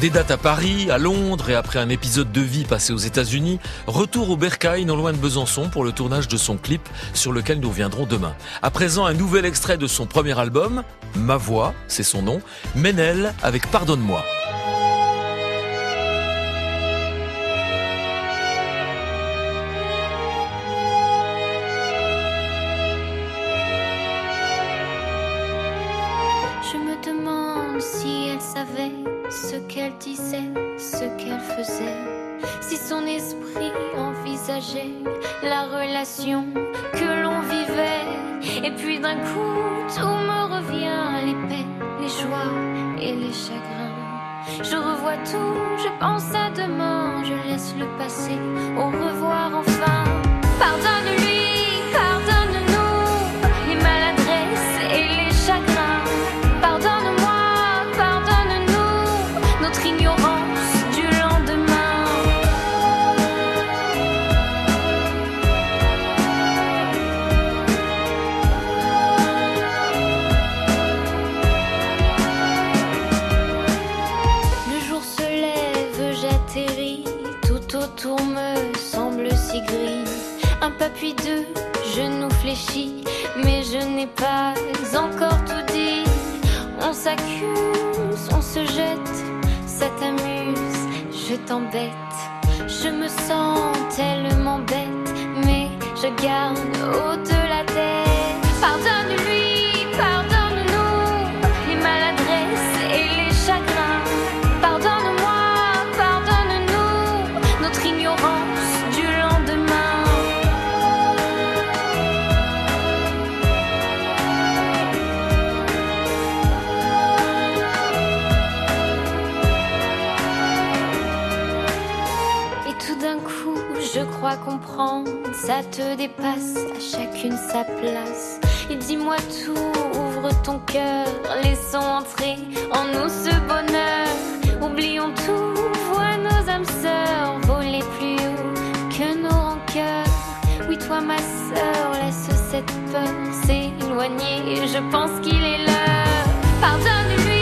Des dates à Paris, à Londres et après un épisode de vie passé aux États-Unis, retour au Bercail, non loin de Besançon, pour le tournage de son clip sur lequel nous reviendrons demain. À présent, un nouvel extrait de son premier album, Ma Voix, c'est son nom, Ménel avec Pardonne-moi. Qu'elle disait, ce qu'elle faisait, si son esprit envisageait la relation que l'on vivait. Et puis d'un coup, tout me revient, les peines, les joies et les chagrins. Je revois tout, je pense à demain, je laisse le passé, au revoir enfin. Pardonne-lui, tout autour me semble si gris. Un pas puis deux, genoux fléchis, mais je n'ai pas encore tout dit. On s'accuse, on se jette, ça t'amuse, je t'embête. Je me sens tellement bête, mais je garde haut crois comprendre, ça te dépasse, à chacune sa place. Et dis-moi tout, ouvre ton cœur, laissons entrer en nous ce bonheur. Oublions tout, vois nos âmes sœurs voler plus haut que nos rancœurs. Oui, toi ma sœur, laisse cette peur s'éloigner, je pense qu'il est l'heure. Pardonne.